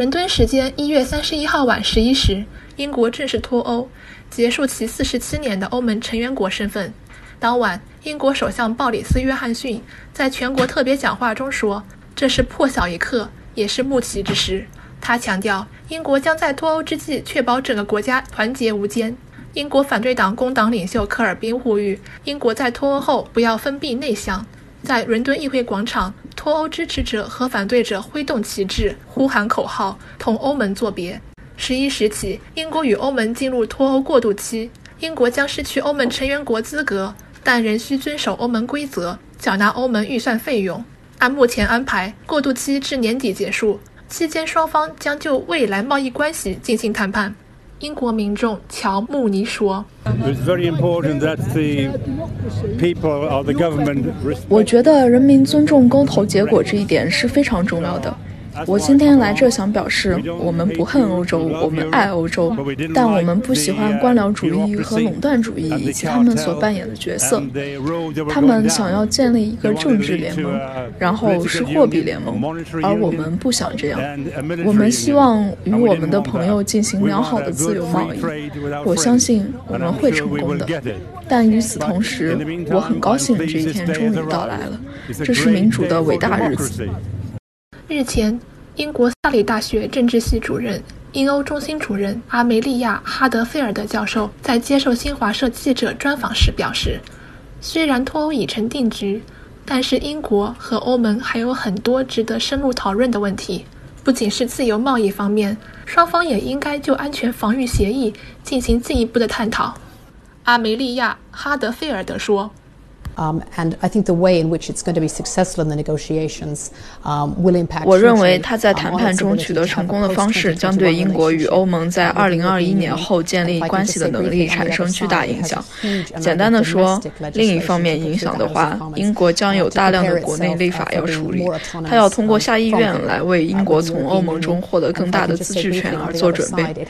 伦敦时间一月三十一号晚十一时，英国正式脱欧，结束其四十七年的欧盟成员国身份。当晚，英国首相鲍里斯·约翰逊在全国特别讲话中说：“这是破晓一刻，也是暮旗之时。”他强调，英国将在脱欧之际确保整个国家团结无间。英国反对党工党领袖科尔宾呼吁英国在脱欧后不要封闭内向。在伦敦议会广场，脱欧支持者和反对者挥动旗帜，呼喊口号，同欧盟作别。十一时起，英国与欧盟进入脱欧过渡期，英国将失去欧盟成员国资格，但仍需遵守欧盟规则，缴纳欧盟预算费用。按目前安排，过渡期至年底结束，期间双方将就未来贸易关系进行谈判。英国民众乔·穆尼说：“我觉得人民尊重公投结果这一点是非常重要的。”我今天来这想表示，我们不恨欧洲，我们爱欧洲，但我们不喜欢官僚主义和垄断主义以及他们所扮演的角色。他们想要建立一个政治联盟，然后是货币联盟，而我们不想这样。我们希望与我们的朋友进行良好的自由贸易。我相信我们会成功的。但与此同时，我很高兴这一天终于到来了。这是民主的伟大日子。日前，英国萨里大学政治系主任、英欧中心主任阿梅利亚·哈德菲尔德教授在接受新华社记者专访时表示：“虽然脱欧已成定局，但是英国和欧盟还有很多值得深入讨论的问题。不仅是自由贸易方面，双方也应该就安全防御协议进行进一步的探讨。”阿梅利亚·哈德菲尔德说。我认为他在谈判中取得成功的方式将对英国与欧盟在2021年后建立关系的能力产生巨大影响。简单的说，另一方面影响的话，英国将有大量的国内立法要处理，他要通过下议院来为英国从欧盟中获得更大的自治权而做准备。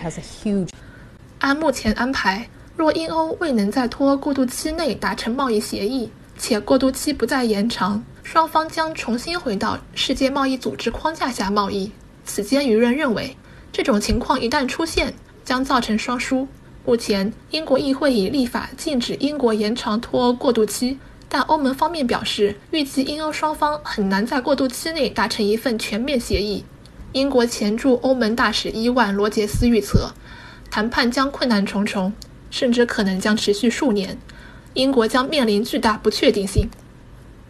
按目前安排。若英欧未能在脱欧过渡期内达成贸易协议，且过渡期不再延长，双方将重新回到世界贸易组织框架下贸易。此间舆论认为，这种情况一旦出现，将造成双输。目前，英国议会已立法禁止英国延长脱欧过渡期，但欧盟方面表示，预计英欧双方很难在过渡期内达成一份全面协议。英国前驻欧盟大使伊万·罗杰斯预测，谈判将困难重重。甚至可能将持续数年，英国将面临巨大不确定性。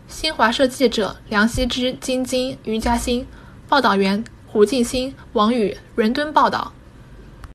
新华社记者梁希之、金晶、余佳欣，报道员胡静欣、王宇，伦敦报道。